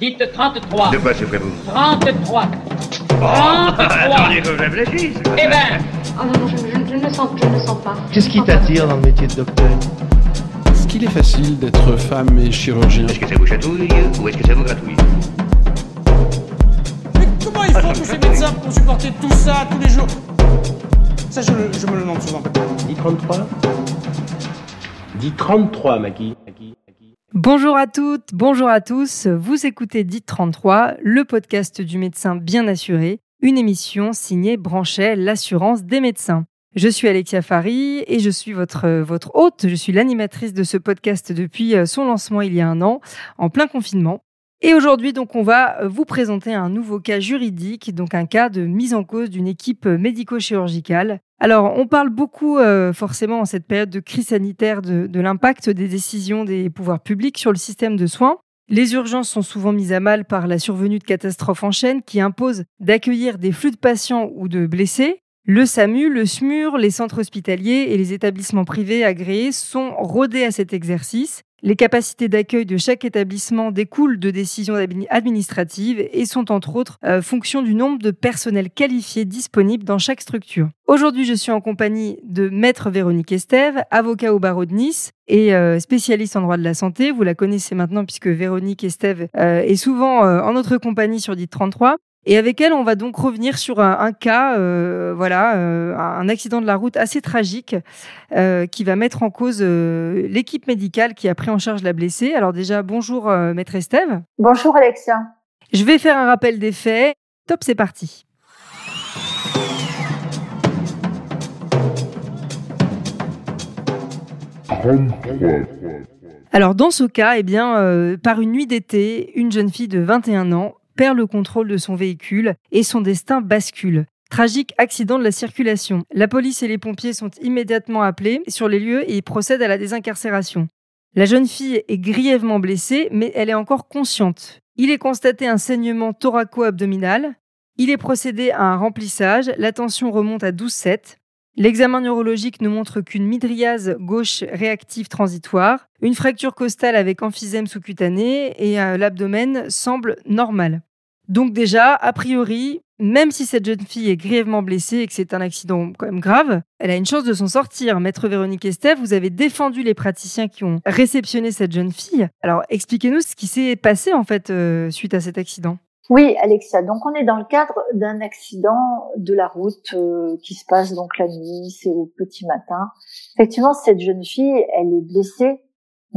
Dites 33. De quoi souffrez-vous 33. 33. Attendez que je réfléchisse. Eh ben, Oh non, non, je, je- je ne le sens, je ne le sens pas. Qu'est-ce qui t'attire dans le métier de docteur? Est-ce qu'il est facile d'être femme et chirurgien? Est-ce que ça vous chatouille ou est-ce que ça vous gratouille? Mais comment ils font tous ces médecins pour supporter tout ça tous les jours? Ça, je, le- je me le demande souvent. Dis 33 Dis 33, Maggie. Maggie, Maggie. Bonjour à toutes, bonjour à tous. Vous écoutez Dit 33, le podcast du médecin bien assuré, une émission signée Branchet, l'assurance des médecins. Je suis Alexia Fari et je suis votre, votre hôte. Je suis l'animatrice de ce podcast depuis euh, son lancement il y a un an, en plein confinement. Et aujourd'hui, donc, on va vous présenter un nouveau cas juridique, donc un cas de mise en cause d'une équipe médico-chirurgicale. Alors, on parle beaucoup, euh, forcément, en cette période de crise sanitaire, de, de l'impact des décisions des pouvoirs publics sur le système de soins. Les urgences sont souvent mises à mal par la survenue de catastrophes en chaîne qui imposent d'accueillir des flux de patients ou de blessés. Le SAMU, le SMUR, les centres hospitaliers et les établissements privés agréés sont rodés à cet exercice. Les capacités d'accueil de chaque établissement découlent de décisions admi- administratives et sont entre autres euh, fonction du nombre de personnels qualifiés disponibles dans chaque structure. Aujourd'hui, je suis en compagnie de Maître Véronique Estève, avocat au barreau de Nice et euh, spécialiste en droit de la santé. Vous la connaissez maintenant puisque Véronique Estève euh, est souvent en notre compagnie sur DIT 33. Et avec elle, on va donc revenir sur un, un cas, euh, voilà, euh, un accident de la route assez tragique euh, qui va mettre en cause l'équipe médicale qui a pris en charge la blessée. Alors déjà, bonjour maître Estève. Bonjour Alexia. Je vais faire un rappel des faits. Top, c'est parti. Alors dans ce cas, eh bien, par une nuit d'été, une jeune fille de 21 ans perd le contrôle de son véhicule et son destin bascule. Tragique accident de la circulation. La police et les pompiers sont immédiatement appelés sur les lieux et procèdent à la désincarcération. La jeune fille est grièvement blessée, mais elle est encore consciente. Il est constaté un saignement thoraco-abdominal. Il est procédé à un remplissage. La tension remonte à 12,7. L'examen neurologique ne montre qu'une midriase gauche réactive transitoire, une fracture costale avec emphysème sous-cutané et euh, l'abdomen semble normal. Donc déjà, a priori, même si cette jeune fille est grièvement blessée et que c'est un accident quand même grave, elle a une chance de s'en sortir. Maître Véronique Estève, vous avez défendu les praticiens qui ont réceptionné cette jeune fille. Alors expliquez-nous ce qui s'est passé en fait euh, suite à cet accident. Oui, Alexia. Donc, on est dans le cadre d'un accident de la route euh, qui se passe donc la nuit, c'est au petit matin. Effectivement, cette jeune fille, elle est blessée,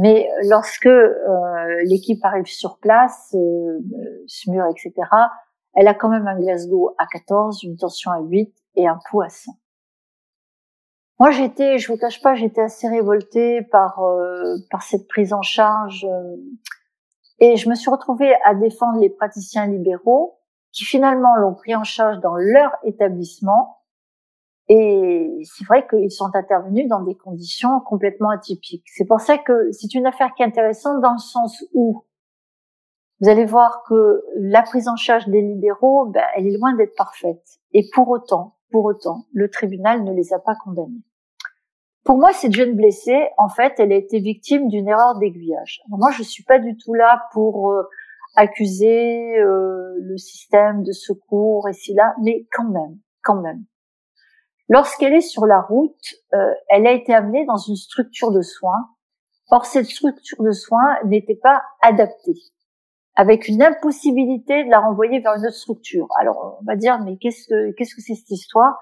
mais lorsque euh, l'équipe arrive sur place, euh, SMUR, etc., elle a quand même un Glasgow à 14, une tension à 8 et un pouls à 100. Moi, j'étais, je vous cache pas, j'étais assez révoltée par euh, par cette prise en charge. euh, et je me suis retrouvée à défendre les praticiens libéraux qui finalement l'ont pris en charge dans leur établissement. Et c'est vrai qu'ils sont intervenus dans des conditions complètement atypiques. C'est pour ça que c'est une affaire qui est intéressante dans le sens où vous allez voir que la prise en charge des libéraux, ben, elle est loin d'être parfaite. Et pour autant, pour autant, le tribunal ne les a pas condamnés. Pour moi, cette jeune blessée, en fait, elle a été victime d'une erreur d'aiguillage. Moi, je suis pas du tout là pour euh, accuser euh, le système de secours et si là, mais quand même, quand même. Lorsqu'elle est sur la route, euh, elle a été amenée dans une structure de soins. Or, cette structure de soins n'était pas adaptée, avec une impossibilité de la renvoyer vers une autre structure. Alors, on va dire, mais qu'est-ce que c'est cette histoire?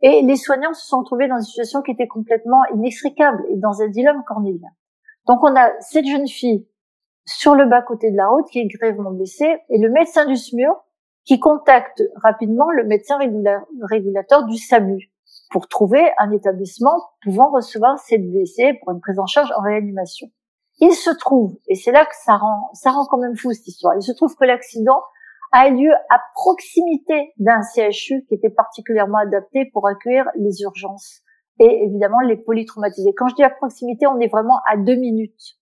Et les soignants se sont trouvés dans une situation qui était complètement inextricable et dans un dilemme cornélien. Donc on a cette jeune fille sur le bas-côté de la route qui est grièvement blessée et le médecin du SMUR qui contacte rapidement le médecin régula- régulateur du SAMU pour trouver un établissement pouvant recevoir cette blessée pour une prise en charge en réanimation. Il se trouve, et c'est là que ça rend, ça rend quand même fou cette histoire, il se trouve que l'accident a lieu à proximité d'un CHU qui était particulièrement adapté pour accueillir les urgences et évidemment les polytraumatisés. Quand je dis à proximité, on est vraiment à deux minutes.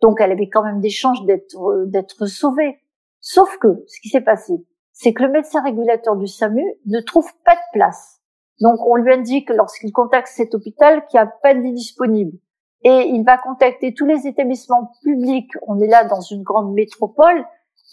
Donc elle avait quand même des chances d'être d'être sauvée. Sauf que ce qui s'est passé, c'est que le médecin régulateur du SAMU ne trouve pas de place. Donc on lui indique lorsqu'il contacte cet hôpital qu'il n'y a pas de lit disponible. Et il va contacter tous les établissements publics. On est là dans une grande métropole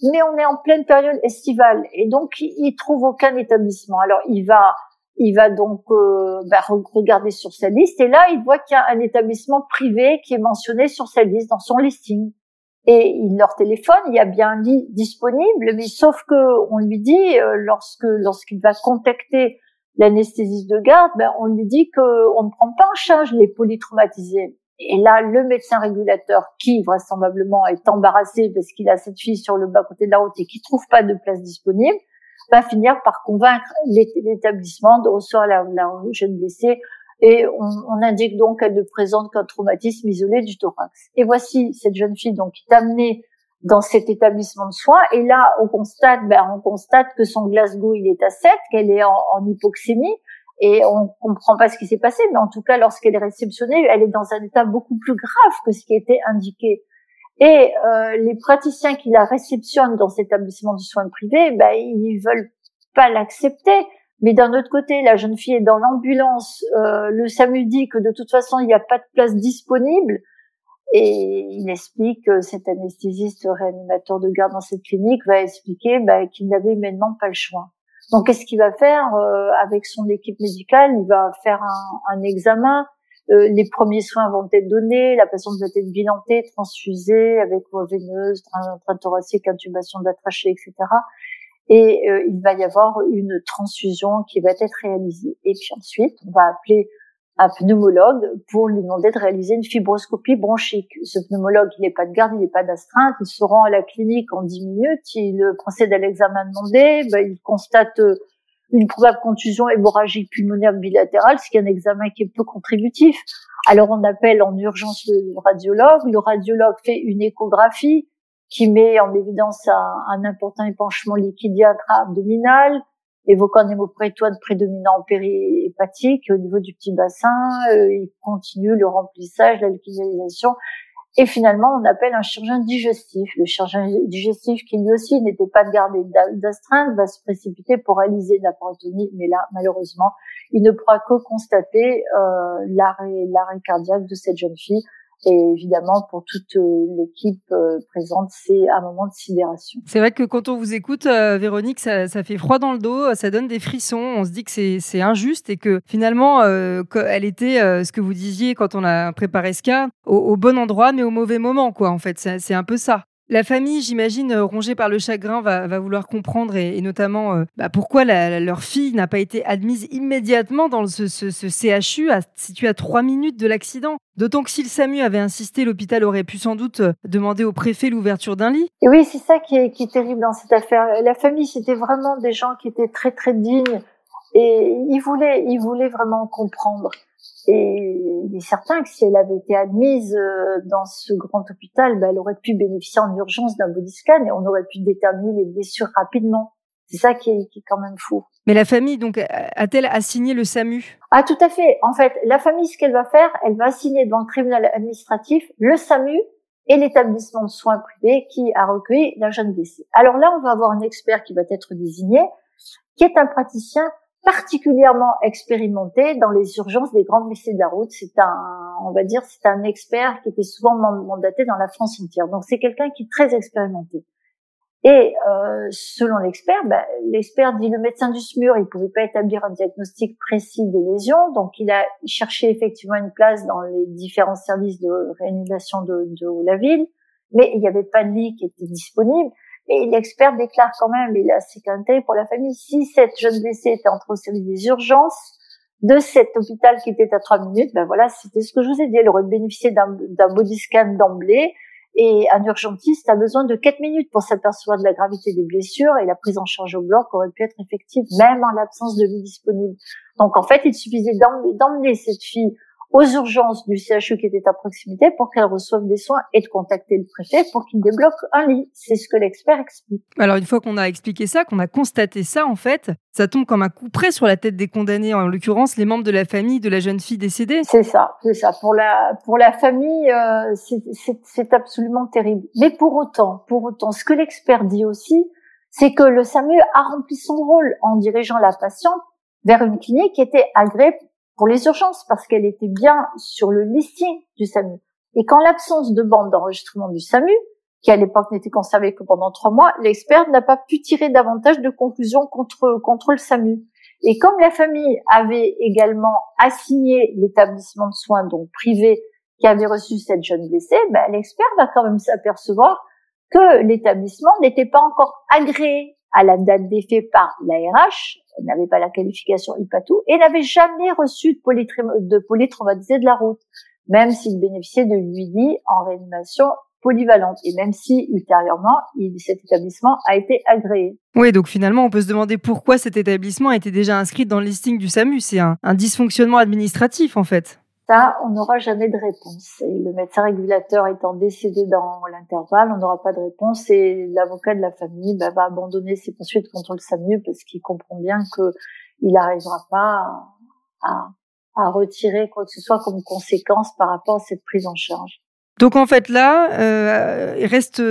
mais on est en pleine période estivale et donc il trouve aucun établissement. Alors il va il va donc euh, bah, regarder sur sa liste et là il voit qu'il y a un établissement privé qui est mentionné sur sa liste dans son listing et il leur téléphone, il y a bien un lit disponible, mais sauf que on lui dit euh, lorsque lorsqu'il va contacter l'anesthésiste de garde, ben, on lui dit qu'on ne prend pas en charge les polytraumatisés. Et là, le médecin régulateur, qui vraisemblablement est embarrassé parce qu'il a cette fille sur le bas côté de la route et qui trouve pas de place disponible, va finir par convaincre l'établissement de recevoir la, la jeune blessée et on, on, indique donc qu'elle ne présente qu'un traumatisme isolé du thorax. Et voici cette jeune fille donc qui est amenée dans cet établissement de soins. Et là, on constate, ben, on constate que son Glasgow il est à 7, qu'elle est en, hypoxémie, et on comprend pas ce qui s'est passé. Mais en tout cas, lorsqu'elle est réceptionnée, elle est dans un état beaucoup plus grave que ce qui était indiqué. Et euh, les praticiens qui la réceptionnent dans cet établissement de soins privés, ben, ils veulent pas l'accepter mais d'un autre côté, la jeune fille est dans l'ambulance. Euh, le SAMU dit que de toute façon, il n'y a pas de place disponible. Et il explique que cet anesthésiste réanimateur de garde dans cette clinique va expliquer bah, qu'il n'avait humainement pas le choix. Donc, qu'est-ce qu'il va faire euh, avec son équipe médicale? Il va faire un, un examen. Euh, les premiers soins vont être donnés. La patiente va être bilantée, transfusée avec voie veineuse, train thoracique, intubation de la trachée, etc et euh, il va y avoir une transfusion qui va être réalisée. Et puis ensuite, on va appeler un pneumologue pour lui demander de réaliser une fibroscopie bronchique. Ce pneumologue, il n'est pas de garde, il n'est pas d'astreinte, il se rend à la clinique en 10 minutes, il procède à l'examen demandé, ben, il constate euh, une probable contusion hémorragique pulmonaire bilatérale, ce qui est un examen qui est peu contributif. Alors on appelle en urgence le radiologue, le radiologue fait une échographie, qui met en évidence un, un important épanchement liquide intra-abdominal, évoquant un hémoprétoine prédominant périhépatique au niveau du petit bassin. Euh, il continue le remplissage, l'alcalinalisation. Et finalement, on appelle un chirurgien digestif. Le chirurgien digestif, qui lui aussi n'était pas de garder d'astreinte, va se précipiter pour réaliser la parotomie. Mais là, malheureusement, il ne pourra que constater euh, l'arrêt cardiaque de cette jeune fille et évidemment, pour toute euh, l'équipe euh, présente, c'est un moment de sidération. C'est vrai que quand on vous écoute, euh, Véronique, ça, fait froid dans le dos, ça donne des frissons. On se dit que c'est injuste et que finalement, elle était, ce que vous disiez quand on a préparé ce cas, au, au bon endroit, mais au mauvais moment, quoi. En fait, c'est un peu ça. La famille, j'imagine, euh, rongée par le chagrin, va, vouloir comprendre et, notamment euh, bah, pourquoi leur fille n'a pas été admise immédiatement dans ce, CHU situé à trois minutes de l'accident. D'autant que si le SAMU avait insisté, l'hôpital aurait pu sans doute euh, demander au préfet l'ouverture d'un lit. Et oui, c'est ça qui est terrible dans cette affaire. La famille, c'était vraiment des gens qui étaient très très dignes et ils voulaient, ils voulaient vraiment comprendre. Et il est certain que si elle avait été admise euh, dans ce grand hôpital, ben, elle aurait pu bénéficier en urgence d'un body scan et on aurait pu déterminer les blessures rapidement. C'est ça qui est, qui est, quand même fou. Mais la famille, donc, a-t-elle assigné le SAMU? Ah, tout à fait. En fait, la famille, ce qu'elle va faire, elle va assigner devant le tribunal administratif le SAMU et l'établissement de soins privés qui a recueilli la jeune blessée. Alors là, on va avoir un expert qui va être désigné, qui est un praticien particulièrement expérimenté dans les urgences des grandes blessés de la route. C'est un, on va dire, c'est un expert qui était souvent mandaté dans la France entière. Donc c'est quelqu'un qui est très expérimenté. Et euh, selon l'expert, ben, l'expert dit le médecin du SMUR, il pouvait pas établir un diagnostic précis des lésions, donc il a cherché effectivement une place dans les différents services de réanimation de, de la ville, mais il n'y avait pas de lit qui était disponible. Et l'expert déclare quand même, et là c'est quand même pour la famille, si cette jeune blessée était entre au service des urgences de cet hôpital qui était à trois minutes, ben voilà, c'était ce que je vous ai dit, elle aurait bénéficié d'un body scan d'emblée, et un urgentiste a besoin de quatre minutes pour s'apercevoir de la gravité des blessures et la prise en charge au bloc aurait pu être effective même en l'absence de vie disponible. Donc en fait, il suffisait d'emmener cette fille aux urgences du CHU qui était à proximité pour qu'elle reçoive des soins et de contacter le préfet pour qu'il débloque un lit. C'est ce que l'expert explique. Alors une fois qu'on a expliqué ça, qu'on a constaté ça, en fait, ça tombe comme un coup près sur la tête des condamnés, en l'occurrence les membres de la famille de la jeune fille décédée. C'est ça, c'est ça. Pour la pour la famille, euh, c'est absolument terrible. Mais pour autant, pour autant, ce que l'expert dit aussi, c'est que le SAMU a rempli son rôle en dirigeant la patiente vers une clinique qui était agréée pour les urgences parce qu'elle était bien sur le listing du SAMU. Et qu'en l'absence de bande d'enregistrement du SAMU, qui à l'époque n'était conservé que pendant trois mois, l'expert n'a pas pu tirer davantage de conclusions contre, contre le SAMU. Et comme la famille avait également assigné l'établissement de soins donc privé qui avait reçu cette jeune blessée, ben, l'expert va quand même s'apercevoir que l'établissement n'était pas encore agréé à la date des faits par l'ARH, n'avait pas la qualification IPATOU et n'avait jamais reçu de, de polytraumatisé de la route, même s'il bénéficiait de l'UIDI en réanimation polyvalente et même si ultérieurement cet établissement a été agréé. Oui, donc finalement on peut se demander pourquoi cet établissement a été déjà inscrit dans le listing du SAMU. C'est un dysfonctionnement administratif en fait. Ça, on n'aura jamais de réponse. Le médecin régulateur étant décédé dans l'intervalle, on n'aura pas de réponse et l'avocat de la famille bah, va abandonner ses poursuites contre le SAMU parce qu'il comprend bien qu'il n'arrivera pas à, à, retirer quoi que ce soit comme conséquence par rapport à cette prise en charge. Donc en fait là, euh, il reste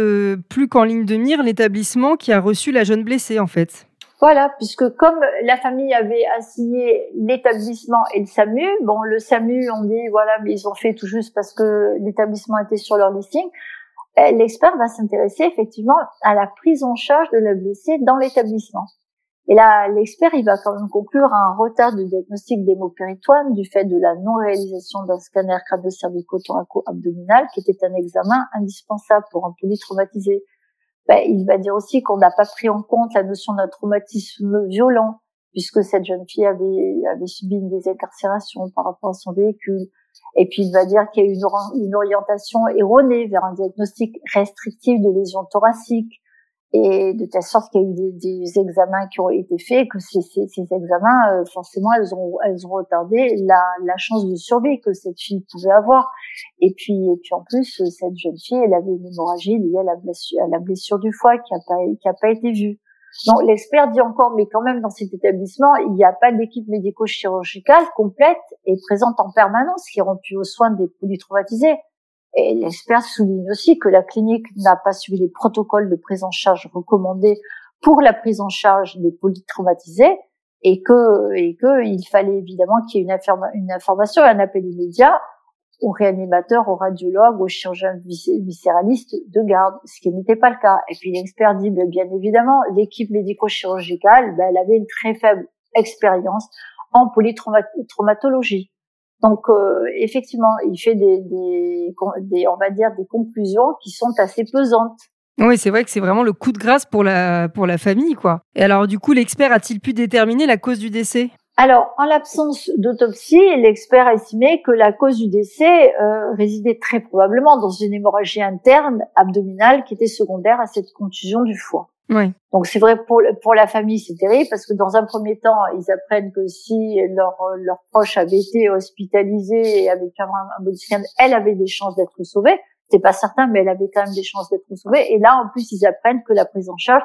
plus qu'en ligne de mire l'établissement qui a reçu la jeune blessée en fait. Voilà, puisque comme la famille avait assigné l'établissement et le SAMU, bon, le SAMU, on dit, voilà, mais ils ont fait tout juste parce que l'établissement était sur leur listing, eh, l'expert va s'intéresser effectivement à la prise en charge de la blessée dans l'établissement. Et là, l'expert, il va quand même conclure un retard de diagnostic d'hémopéritoine du fait de la non-réalisation d'un scanner crânio-cervico-thoraco-abdominal, qui était un examen indispensable pour un polytraumatisé ben, il va dire aussi qu'on n'a pas pris en compte la notion d'un traumatisme violent, puisque cette jeune fille avait, avait subi une désincarcération par rapport à son véhicule. Et puis il va dire qu'il y a eu une, une, orientation erronée vers un diagnostic restrictif de lésions thoraciques, et de telle sorte qu'il y a eu des, des, examens qui ont été faits, que ces, ces, ces examens, euh, forcément, elles ont, elles ont retardé la, la chance de survie que cette fille pouvait avoir. Et puis, et puis en plus, cette jeune fille, elle avait une hémorragie liée à la blessure, à la blessure du foie qui n'a pas, qui a pas été vue. Donc l'expert dit encore, mais quand même dans cet établissement, il n'y a pas d'équipe médico-chirurgicale complète et présente en permanence qui pu aux soins des polytraumatisés. Et l'expert souligne aussi que la clinique n'a pas suivi les protocoles de prise en charge recommandés pour la prise en charge des polytraumatisés et que, et que il fallait évidemment qu'il y ait une, information un appel immédiat au réanimateur, au radiologue, au chirurgien viscéraliste de garde, ce qui n'était pas le cas. Et puis l'expert dit, ben, bien évidemment, l'équipe médico-chirurgicale, ben, elle avait une très faible expérience en polytraumatologie. Donc euh, effectivement, il fait des, des, des, on va dire, des conclusions qui sont assez pesantes. Oui, c'est vrai que c'est vraiment le coup de grâce pour la pour la famille, quoi. Et alors, du coup, l'expert a-t-il pu déterminer la cause du décès? Alors, en l'absence d'autopsie, l'expert a estimé que la cause du décès euh, résidait très probablement dans une hémorragie interne abdominale qui était secondaire à cette contusion du foie. Oui. Donc c'est vrai pour pour la famille c'est terrible parce que dans un premier temps ils apprennent que si leur leur proche avait été hospitalisé et avait un, un scan, elle avait des chances d'être sauvée. C'est pas certain mais elle avait quand même des chances d'être sauvée. Et là en plus ils apprennent que la prise en charge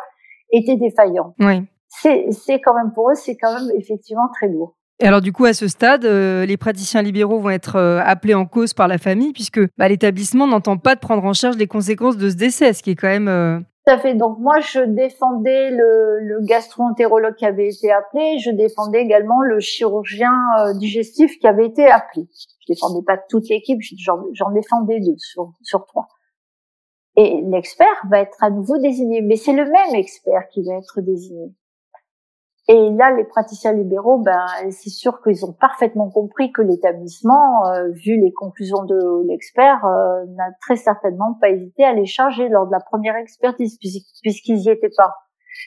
était défaillante. Oui. C'est c'est quand même pour eux c'est quand même effectivement très lourd. Et alors du coup, à ce stade, euh, les praticiens libéraux vont être euh, appelés en cause par la famille puisque bah, l'établissement n'entend pas de prendre en charge les conséquences de ce décès, ce qui est quand même euh, à fait. Donc moi, je défendais le, le gastro-entérologue qui avait été appelé. Je défendais également le chirurgien euh, digestif qui avait été appelé. Je défendais pas toute l'équipe, j'en défendais deux sur, sur trois. Et l'expert va être à nouveau désigné, mais c'est le même expert qui va être désigné. Et là, les praticiens libéraux, ben, c'est sûr qu'ils ont parfaitement compris que l'établissement, euh, vu les conclusions de l'expert, euh, n'a très certainement pas hésité à les charger lors de la première expertise, puisqu'ils n'y étaient pas.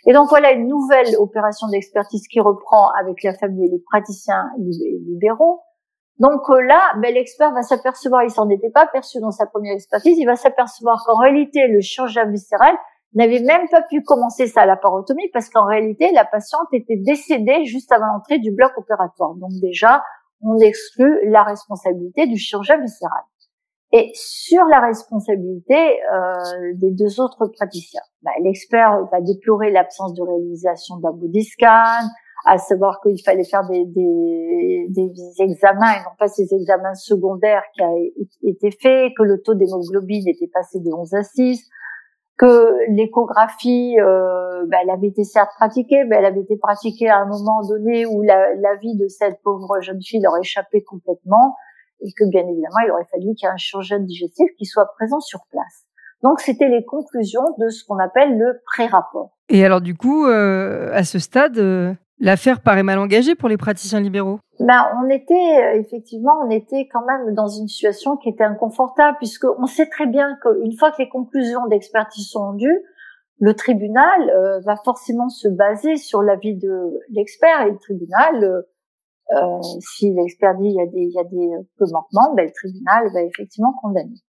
Et donc voilà une nouvelle opération d'expertise qui reprend avec la famille et les praticiens libéraux. Donc euh, là, ben, l'expert va s'apercevoir, il s'en était pas perçu dans sa première expertise, il va s'apercevoir qu'en réalité, le chirurgien viscéral n'avait même pas pu commencer sa laparotomie parce qu'en réalité, la patiente était décédée juste avant l'entrée du bloc opératoire. Donc déjà, on exclut la responsabilité du chirurgien viscéral. Et sur la responsabilité euh, des deux autres praticiens, bah, l'expert va déplorer l'absence de réalisation d'un body à savoir qu'il fallait faire des, des, des, examens et non pas ces examens secondaires qui a été fait, que le taux d'hémoglobine était passé de 11 à 6, que l'échographie, euh, bah, elle avait été certes pratiquée, mais elle avait été pratiquée à un moment donné où la, vie de cette pauvre jeune fille leur échappait complètement et que bien évidemment, il aurait fallu qu'il y ait un chirurgien digestif qui soit présent sur place. Donc c'était les conclusions de ce qu'on appelle le pré-rapport. Et alors du coup, euh, à ce stade, euh, l'affaire paraît mal engagée pour les praticiens libéraux. Ben, on était effectivement, on était quand même dans une situation qui était inconfortable puisque on sait très bien qu'une fois que les conclusions d'expertise sont rendues, le tribunal euh, va forcément se baser sur l'avis de l'expert et le tribunal, euh, euh si l'expert dit il y a des, il y a des manquements, ben, le tribunal va effectivement condamner.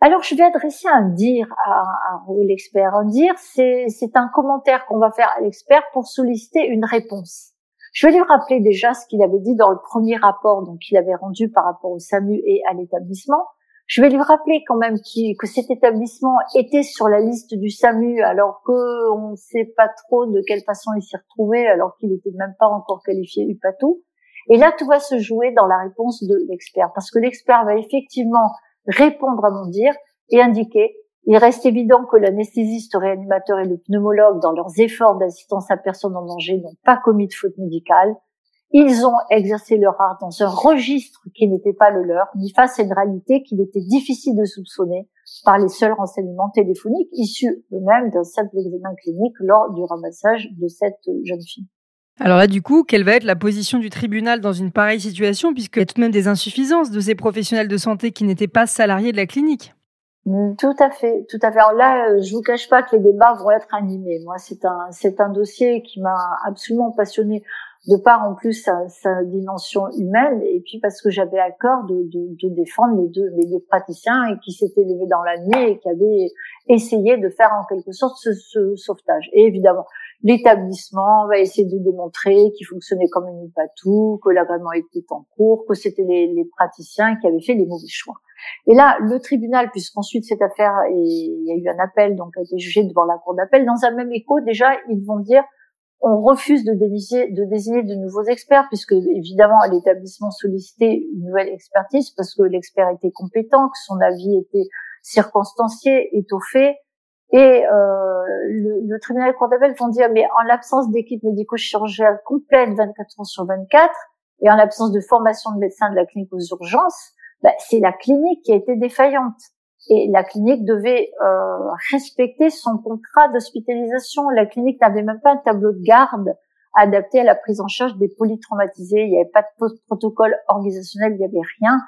Alors je vais adresser un dire à, à l'expert. Un dire, c'est, un commentaire qu'on va faire à l'expert pour solliciter une réponse. Je vais lui rappeler déjà ce qu'il avait dit dans le premier rapport donc qu'il avait rendu par rapport au SAMU et à l'établissement. Je vais lui rappeler quand même que cet établissement était sur la liste du SAMU alors qu'on ne sait pas trop de quelle façon il s'y retrouvait alors qu'il n'était même pas encore qualifié UPATO. Et là, tout va se jouer dans la réponse de l'expert parce que l'expert va effectivement répondre à mon dire et indiquer il reste évident que l'anesthésiste, réanimateur et le pneumologue, dans leurs efforts d'assistance à personne en danger, n'ont pas commis de faute médicale. Ils ont exercé leur art dans un registre qui n'était pas le leur, ni face à une réalité qu'il était difficile de soupçonner par les seuls renseignements téléphoniques issus eux-mêmes d'un simple examen clinique lors du ramassage de cette jeune fille. Alors là, du coup, quelle va être la position du tribunal dans une pareille situation, puisqu'il y a tout de même des insuffisances de ces professionnels de santé qui n'étaient pas salariés de la clinique? Mm, tout à fait, tout à fait. Alors là, euh, je vous cache pas que les débats vont être animés. Moi, c'est un, c'est un dossier qui m'a absolument passionné de part en plus sa, dimension humaine et puis parce que j'avais à cœur de, de, de, défendre les deux, deux praticiens et qui s'étaient levés dans la nuit et qui avaient essayé de faire en quelque sorte ce, ce sauvetage. Et évidemment, l'établissement va essayer de démontrer qu'il fonctionnait comme une patou, que l'agrément était en cours, que c'était les, les, praticiens qui avaient fait les mauvais choix. Et là, le tribunal, puisqu'ensuite cette affaire, il y a eu un appel, donc a été jugé devant la cour d'appel, dans un même écho, déjà, ils vont dire on refuse de désigner, de désigner de nouveaux experts, puisque évidemment l'établissement sollicitait une nouvelle expertise parce que l'expert était compétent, que son avis était circonstancié, étoffé. Et euh, le, le, tribunal de cour d'appel vont dire, mais en l'absence d'équipe médico-chirurgicale complète 24 heures sur 24, et en l'absence de formation de médecins de la clinique aux urgences, bah, c'est la clinique qui a été défaillante et la clinique devait euh, respecter son contrat d'hospitalisation. La clinique n'avait même pas un tableau de garde adapté à la prise en charge des polytraumatisés. Il n'y avait pas de protocole organisationnel, il n'y avait rien.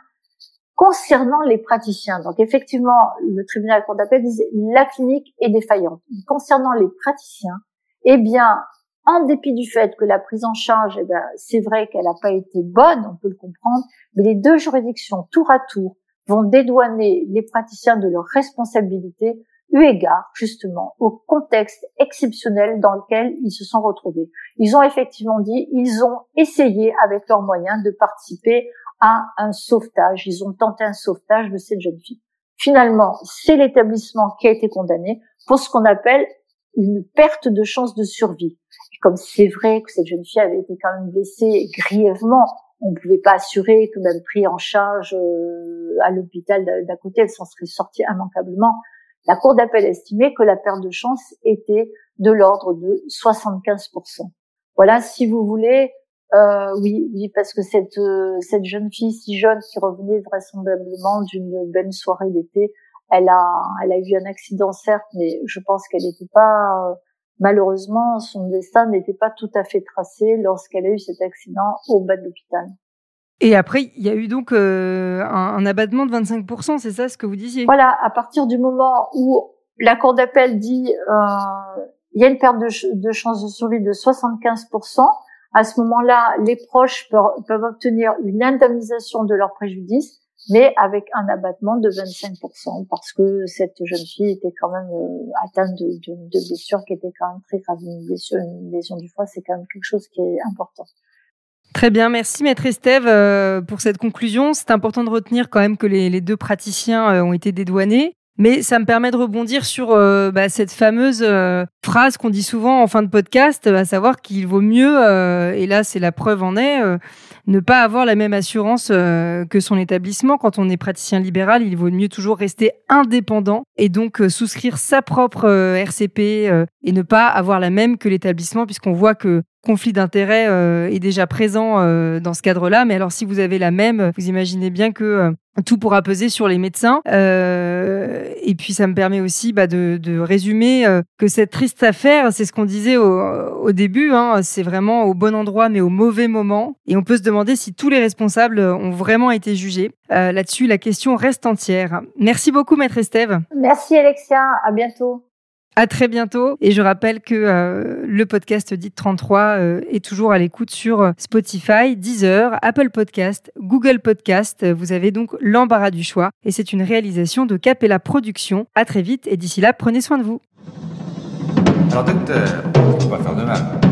Concernant les praticiens, donc effectivement, le tribunal cour d'appel disait la clinique est défaillante. Concernant les praticiens, eh bien, en dépit du fait que la prise en charge, eh bien, c'est vrai qu'elle n'a pas été bonne, on peut le comprendre, mais les deux juridictions, tour à tour, vont dédouaner les praticiens de leurs responsabilités eu égard justement au contexte exceptionnel dans lequel ils se sont retrouvés. Ils ont effectivement dit, ils ont essayé avec leurs moyens de participer à un sauvetage, ils ont tenté un sauvetage de cette jeune fille. Finalement, c'est l'établissement qui a été condamné pour ce qu'on appelle une perte de chance de survie. Et comme c'est vrai que cette jeune fille avait été quand même blessée grièvement on ne pouvait pas assurer que même pris en charge euh, à l'hôpital d'à côté, elle s'en serait sortie immanquablement. La Cour d'appel estimait que la perte de chance était de l'ordre de 75%. Voilà, si vous voulez, euh, oui, oui, parce que cette euh, cette jeune fille si jeune qui revenait vraisemblablement d'une belle soirée d'été, elle a elle a eu un accident certes, mais je pense qu'elle n'était pas Malheureusement, son destin n'était pas tout à fait tracé lorsqu'elle a eu cet accident au bas de l'hôpital. Et après, il y a eu donc euh, un, abattement de 25%, c'est ça ce que vous disiez? Voilà, à partir du moment où la Cour d'appel dit euh, il y a une perte de, de chance de survie de 75%, à ce moment-là, les proches peuvent obtenir une indemnisation de leur préjudice mais avec un abattement de 25% parce que cette jeune fille était quand même euh, atteinte de, de, blessures qui étaient quand même très graves. Une blessure, une lésion du foie, c'est quand même quelque chose qui est important. Très bien, merci Maître Estève euh, pour cette conclusion. C'est important de retenir quand même que les, deux praticiens euh, ont été dédouanés, mais ça me permet de rebondir sur bah, cette fameuse phrase qu'on dit souvent en fin de podcast, à savoir qu'il vaut mieux, et là c'est la preuve en est, ne pas avoir la même assurance euh, que son établissement. Quand on est praticien libéral, il vaut mieux toujours rester indépendant et donc euh, souscrire sa propre euh, RCP et ne pas avoir la même que l'établissement, puisqu'on voit que conflit d'intérêts est déjà présent dans ce cadre-là. Mais alors, si vous avez la même, vous imaginez bien que tout pourra peser sur les médecins. Et puis, ça me permet aussi bah, de, résumer que cette triste affaire, c'est ce qu'on disait au, au début, hein, c'est vraiment au bon endroit, mais au mauvais moment. Et on peut se demander si tous les responsables ont vraiment été jugés. Euh, Là-dessus, la question reste entière. Merci beaucoup, Maître Estève. Merci Alexia, à bientôt. À très bientôt. Et je rappelle que euh, le podcast Dit 33 euh, est toujours à l'écoute sur Spotify, Deezer, Apple Podcast, Google Podcast. Vous avez donc l'embarras du choix. Et c'est une réalisation de Capella Productions. À très vite. Et d'ici là, prenez soin de vous. Alors docteur, on va faire de même.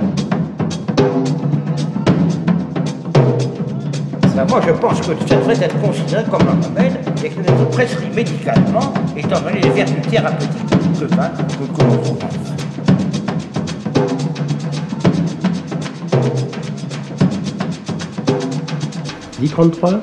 Ben, moi, je pense que ça devrait être considéré comme un remède et que d'être prescrit médicalement, étant donné les vertus thérapeutiques que, ben, que, que trouve. Dit 33